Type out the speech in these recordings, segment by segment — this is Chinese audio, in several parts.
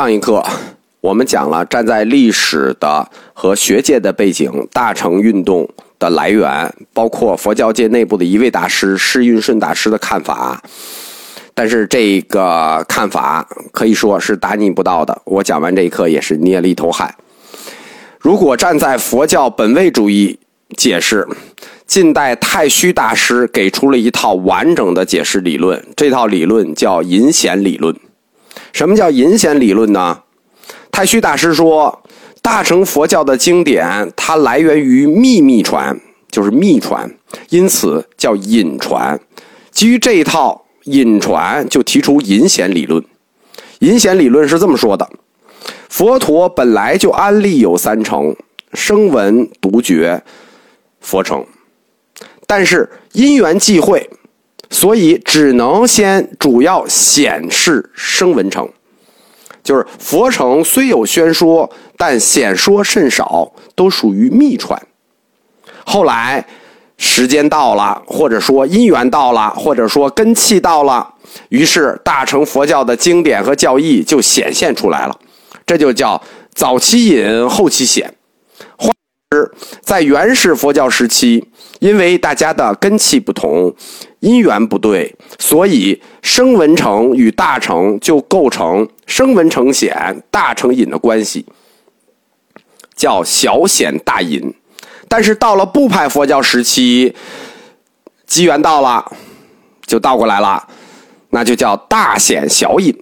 上一课我们讲了站在历史的和学界的背景，大乘运动的来源，包括佛教界内部的一位大师释运顺大师的看法。但是这个看法可以说是大逆不道的。我讲完这一课也是捏了一头汗。如果站在佛教本位主义解释，近代太虚大师给出了一套完整的解释理论，这套理论叫隐显理论。什么叫隐显理论呢？太虚大师说，大乘佛教的经典它来源于秘密传，就是秘传，因此叫隐传。基于这一套隐传，就提出隐显理论。隐显理论是这么说的：佛陀本来就安立有三乘，声闻、独觉、佛乘，但是因缘际会。所以只能先主要显示声闻乘，就是佛乘虽有宣说，但显说甚少，都属于秘传。后来时间到了，或者说因缘到了，或者说根器到了，于是大乘佛教的经典和教义就显现出来了。这就叫早期隐，后期显。换之，在原始佛教时期，因为大家的根器不同。因缘不对，所以声闻成与大成就构成声闻成显、大成隐的关系，叫小显大隐。但是到了部派佛教时期，机缘到了，就倒过来了，那就叫大显小隐。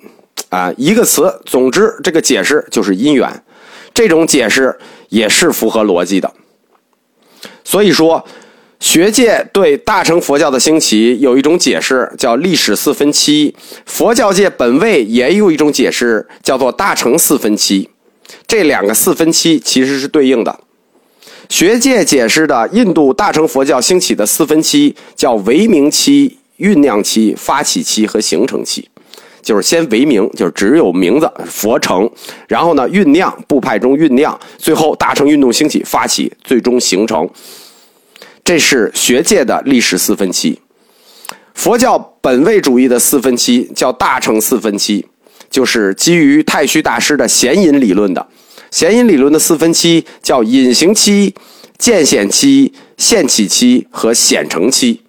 啊，一个词，总之这个解释就是因缘。这种解释也是符合逻辑的。所以说。学界对大乘佛教的兴起有一种解释，叫历史四分期；佛教界本位也有一种解释，叫做大乘四分期。这两个四分期其实是对应的。学界解释的印度大乘佛教兴起的四分期，叫为明期、酝酿期、发起期和形成期。就是先为名，就是只有名字佛成，然后呢酝酿部派中酝酿，最后大乘运动兴起发起，最终形成。这是学界的历史四分期，佛教本位主义的四分期叫大乘四分期，就是基于太虚大师的显隐理论的。显隐理论的四分期叫隐形期、渐显期、现起期和显成期。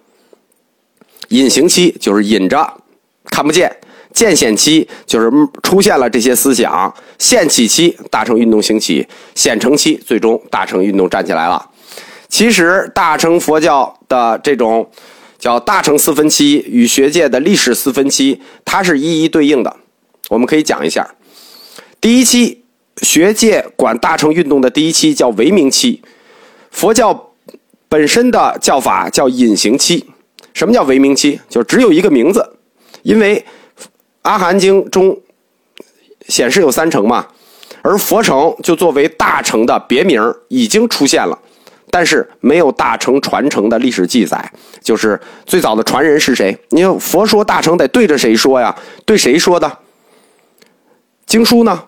隐形期就是隐着看不见，渐显期就是出现了这些思想，现起期大乘运动兴起，显成期最终大乘运动站起来了。其实，大乘佛教的这种叫大乘四分期与学界的历史四分期，它是一一对应的。我们可以讲一下，第一期学界管大乘运动的第一期叫为明期，佛教本身的叫法叫隐形期。什么叫为明期？就只有一个名字，因为阿含经中显示有三乘嘛，而佛乘就作为大乘的别名已经出现了。但是没有大乘传承的历史记载，就是最早的传人是谁？你佛说大乘得对着谁说呀？对谁说的？经书呢？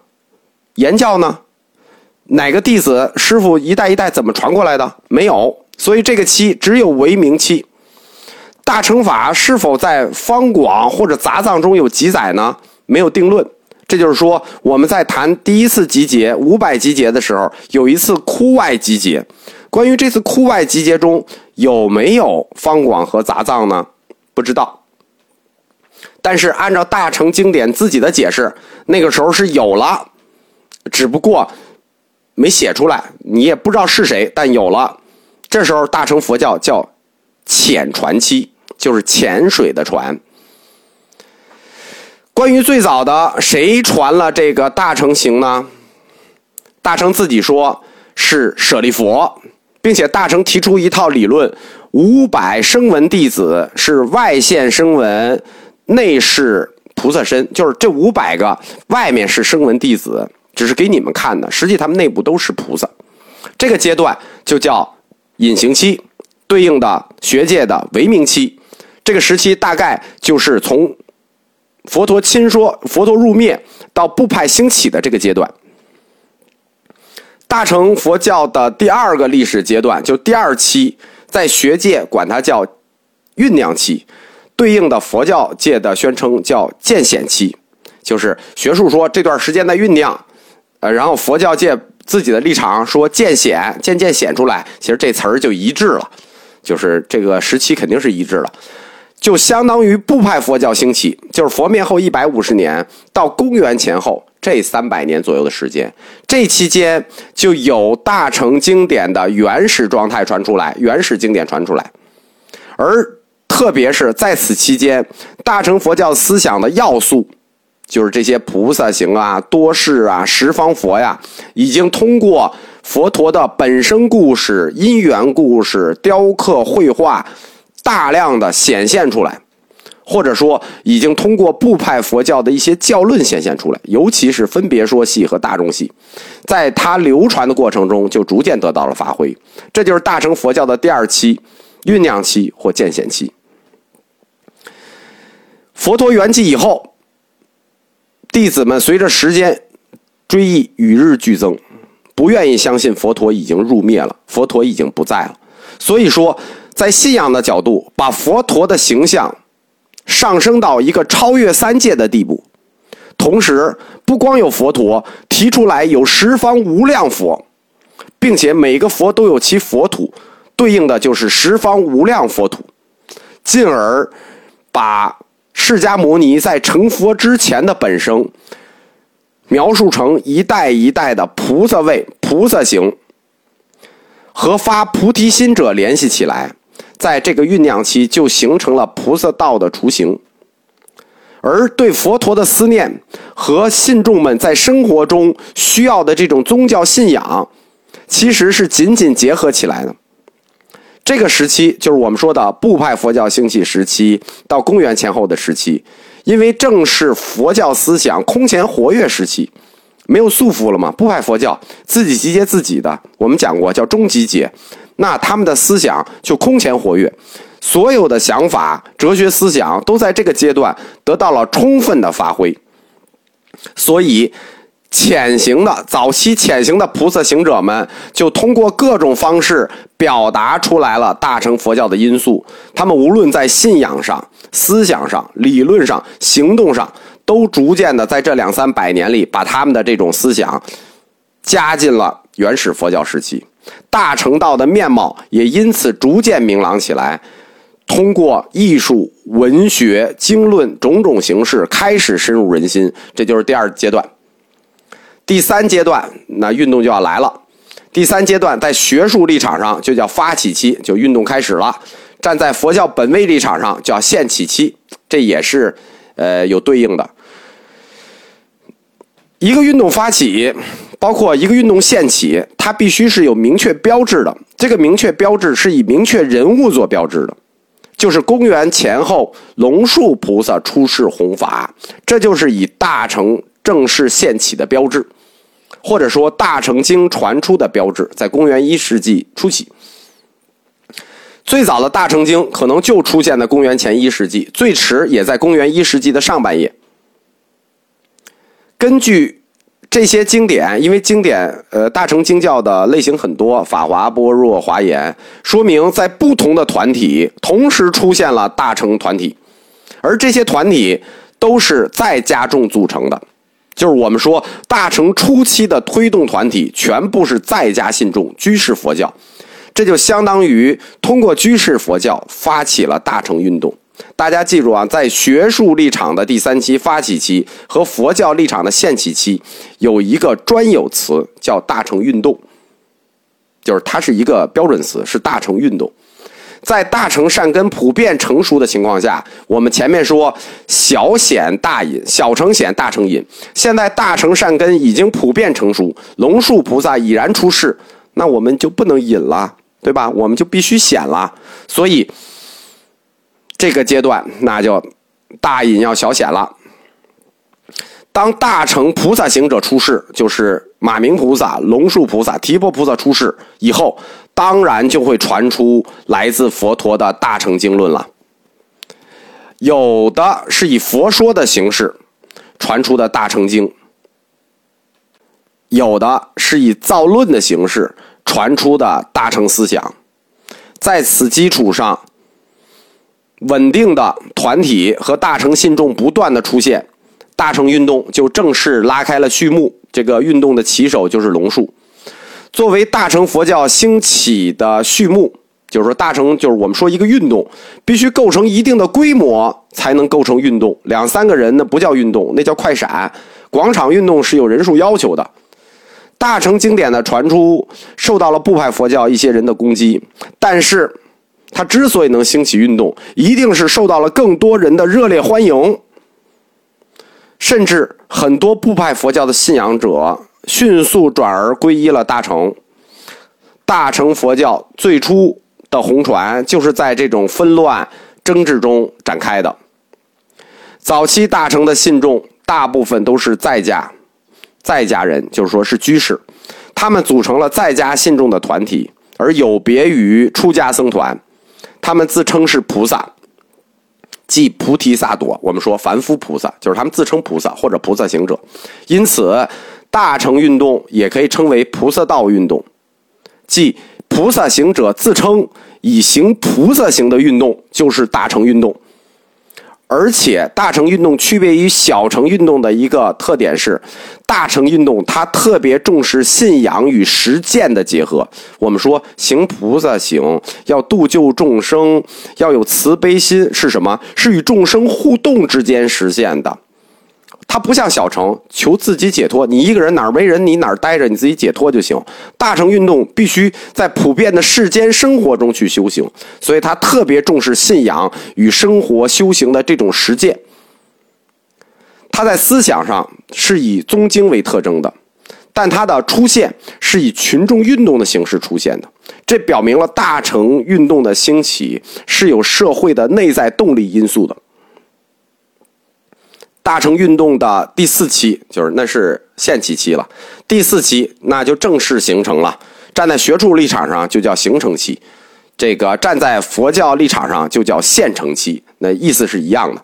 言教呢？哪个弟子师傅一代一代怎么传过来的？没有，所以这个期只有为名期。大乘法是否在方广或者杂藏中有记载呢？没有定论。这就是说，我们在谈第一次集结五百集结的时候，有一次窟外集结。关于这次窟外集结中有没有方广和杂藏呢？不知道。但是按照大乘经典自己的解释，那个时候是有了，只不过没写出来，你也不知道是谁，但有了。这时候大乘佛教叫浅传期，就是潜水的船。关于最早的谁传了这个大乘行呢？大乘自己说是舍利佛。并且大乘提出一套理论：五百声闻弟子是外现声闻，内是菩萨身，就是这五百个外面是声闻弟子，只是给你们看的，实际他们内部都是菩萨。这个阶段就叫隐形期，对应的学界的唯名期。这个时期大概就是从佛陀亲说、佛陀入灭到部派兴起的这个阶段。大乘佛教的第二个历史阶段，就第二期，在学界管它叫酝酿期，对应的佛教界的宣称叫渐显期。就是学术说这段时间的酝酿，呃，然后佛教界自己的立场说渐显，渐渐显出来，其实这词儿就一致了，就是这个时期肯定是一致了，就相当于部派佛教兴起，就是佛灭后一百五十年到公元前后这三百年左右的时间，这期间就有大乘经典的原始状态传出来，原始经典传出来，而。特别是在此期间，大乘佛教思想的要素，就是这些菩萨行啊、多事啊、十方佛呀，已经通过佛陀的本生故事、因缘故事、雕刻、绘画，大量的显现出来，或者说已经通过部派佛教的一些教论显现出来，尤其是分别说系和大众系，在它流传的过程中，就逐渐得到了发挥。这就是大乘佛教的第二期酝酿期或渐显期。佛陀圆寂以后，弟子们随着时间追忆与日俱增，不愿意相信佛陀已经入灭了，佛陀已经不在了。所以说，在信仰的角度，把佛陀的形象上升到一个超越三界的地步。同时，不光有佛陀，提出来有十方无量佛，并且每个佛都有其佛土，对应的就是十方无量佛土，进而把。释迦牟尼在成佛之前的本生，描述成一代一代的菩萨位、菩萨行，和发菩提心者联系起来，在这个酝酿期就形成了菩萨道的雏形。而对佛陀的思念和信众们在生活中需要的这种宗教信仰，其实是紧紧结合起来的。这个时期就是我们说的部派佛教兴起时期，到公元前后的时期，因为正是佛教思想空前活跃时期，没有束缚了嘛。部派佛教自己集结自己的，我们讲过叫中集结，那他们的思想就空前活跃，所有的想法、哲学思想都在这个阶段得到了充分的发挥，所以。潜行的早期潜行的菩萨行者们，就通过各种方式表达出来了大乘佛教的因素。他们无论在信仰上、思想上、理论上、行动上，都逐渐的在这两三百年里，把他们的这种思想加进了原始佛教时期。大乘道的面貌也因此逐渐明朗起来。通过艺术、文学、经论种种形式，开始深入人心。这就是第二阶段。第三阶段，那运动就要来了。第三阶段在学术立场上就叫发起期，就运动开始了。站在佛教本位立场上叫现起期，这也是呃有对应的。一个运动发起，包括一个运动现起，它必须是有明确标志的。这个明确标志是以明确人物做标志的，就是公元前后龙树菩萨出世弘法，这就是以大乘。正式现起的标志，或者说大乘经传出的标志，在公元一世纪初期，最早的大乘经可能就出现在公元前一世纪，最迟也在公元一世纪的上半叶。根据这些经典，因为经典呃大乘经教的类型很多，法华、般若、华严，说明在不同的团体同时出现了大乘团体，而这些团体都是在家众组成的。就是我们说大乘初期的推动团体，全部是在家信众、居士佛教，这就相当于通过居士佛教发起了大乘运动。大家记住啊，在学术立场的第三期发起期和佛教立场的现起期，有一个专有词叫大乘运动，就是它是一个标准词，是大乘运动。在大乘善根普遍成熟的情况下，我们前面说小显大隐，小乘显大成隐。现在大乘善根已经普遍成熟，龙树菩萨已然出世，那我们就不能隐了，对吧？我们就必须显了。所以这个阶段，那就大隐要小显了。当大乘菩萨行者出世，就是马明菩萨、龙树菩萨、提婆菩萨出世以后。当然就会传出来自佛陀的大乘经论了。有的是以佛说的形式传出的大乘经，有的是以造论的形式传出的大乘思想。在此基础上，稳定的团体和大乘信众不断的出现，大乘运动就正式拉开了序幕。这个运动的旗手就是龙树。作为大乘佛教兴起的序幕，就是说大乘就是我们说一个运动必须构成一定的规模才能构成运动，两三个人那不叫运动，那叫快闪。广场运动是有人数要求的。大乘经典的传出受到了部派佛教一些人的攻击，但是它之所以能兴起运动，一定是受到了更多人的热烈欢迎，甚至很多部派佛教的信仰者。迅速转而皈依了大乘。大乘佛教最初的红传就是在这种纷乱争执中展开的。早期大乘的信众大部分都是在家，在家人，就是说是居士，他们组成了在家信众的团体，而有别于出家僧团，他们自称是菩萨，即菩提萨埵。我们说凡夫菩萨，就是他们自称菩萨或者菩萨行者，因此。大乘运动也可以称为菩萨道运动，即菩萨行者自称以行菩萨行的运动就是大乘运动。而且，大乘运动区别于小乘运动的一个特点是，大乘运动它特别重视信仰与实践的结合。我们说行菩萨行要度救众生，要有慈悲心，是什么？是与众生互动之间实现的。它不像小乘求自己解脱，你一个人哪儿没人，你哪儿待着，你自己解脱就行。大乘运动必须在普遍的世间生活中去修行，所以它特别重视信仰与生活修行的这种实践。他在思想上是以宗经为特征的，但它的出现是以群众运动的形式出现的，这表明了大乘运动的兴起是有社会的内在动力因素的。大乘运动的第四期，就是那是现起期了。第四期那就正式形成了。站在学术立场上就叫形成期，这个站在佛教立场上就叫现成期，那意思是一样的。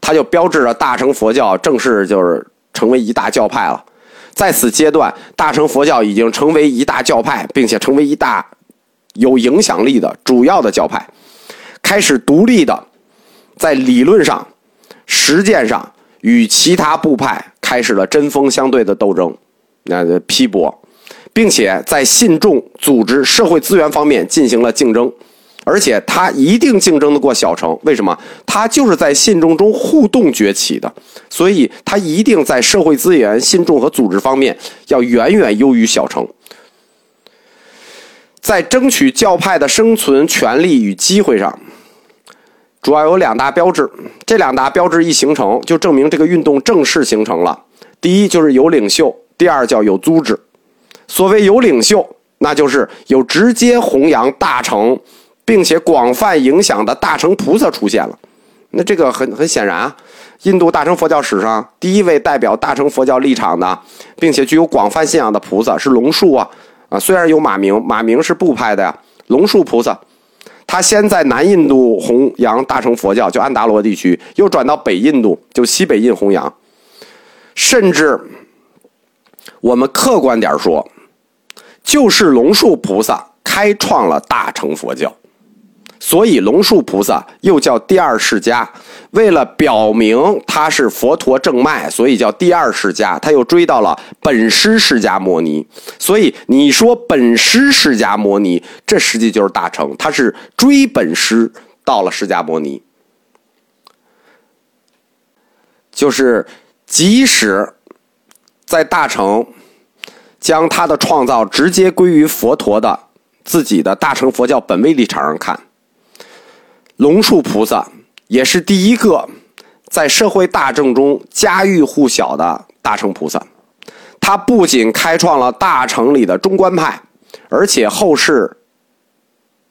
它就标志着大乘佛教正式就是成为一大教派了。在此阶段，大乘佛教已经成为一大教派，并且成为一大有影响力的主要的教派，开始独立的在理论上、实践上。与其他部派开始了针锋相对的斗争，那批驳，并且在信众、组织、社会资源方面进行了竞争，而且他一定竞争得过小城。为什么？他就是在信众中互动崛起的，所以他一定在社会资源、信众和组织方面要远远优于小城。在争取教派的生存权利与机会上。主要有两大标志，这两大标志一形成，就证明这个运动正式形成了。第一就是有领袖，第二叫有组织。所谓有领袖，那就是有直接弘扬大乘，并且广泛影响的大乘菩萨出现了。那这个很很显然啊，印度大乘佛教史上第一位代表大乘佛教立场的，并且具有广泛信仰的菩萨是龙树啊啊，虽然有马明，马明是部派的呀，龙树菩萨。他先在南印度弘扬大乘佛教，就安达罗地区，又转到北印度，就西北印弘扬。甚至，我们客观点说，就是龙树菩萨开创了大乘佛教。所以，龙树菩萨又叫第二世家。为了表明他是佛陀正脉，所以叫第二世家。他又追到了本师释迦摩尼。所以，你说本师释迦摩尼，这实际就是大乘。他是追本师到了释迦摩尼。就是即使在大乘将他的创造直接归于佛陀的自己的大乘佛教本位立场上看。龙树菩萨也是第一个在社会大众中家喻户晓的大乘菩萨。他不仅开创了大乘里的中观派，而且后世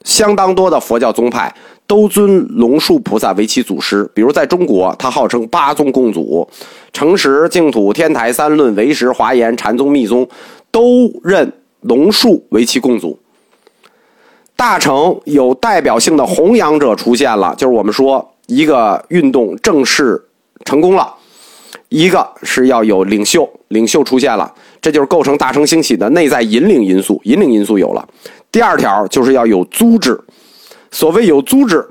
相当多的佛教宗派都尊龙树菩萨为其祖师。比如在中国，他号称八宗共祖，诚实、净土、天台、三论、唯识、华严、禅宗、密宗都认龙树为其共祖。大乘有代表性的弘扬者出现了，就是我们说一个运动正式成功了，一个是要有领袖，领袖出现了，这就是构成大乘兴起的内在引领因素，引领因素有了。第二条就是要有组织，所谓有组织，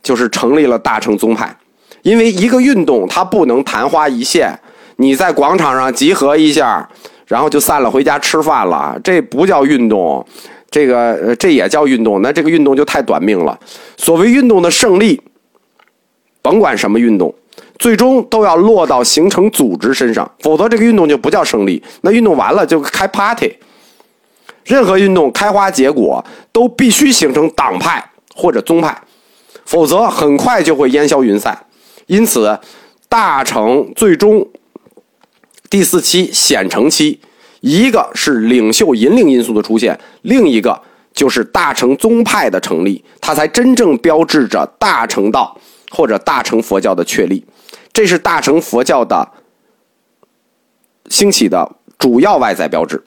就是成立了大乘宗派，因为一个运动它不能昙花一现，你在广场上集合一下，然后就散了，回家吃饭了，这不叫运动，这个这也叫运动，那这个运动就太短命了。所谓运动的胜利，甭管什么运动，最终都要落到形成组织身上，否则这个运动就不叫胜利。那运动完了就开 party。任何运动开花结果都必须形成党派或者宗派，否则很快就会烟消云散。因此，大成最终第四期显成期，一个是领袖引领因素的出现，另一个就是大乘宗派的成立，它才真正标志着大乘道或者大乘佛教的确立。这是大乘佛教的兴起的主要外在标志。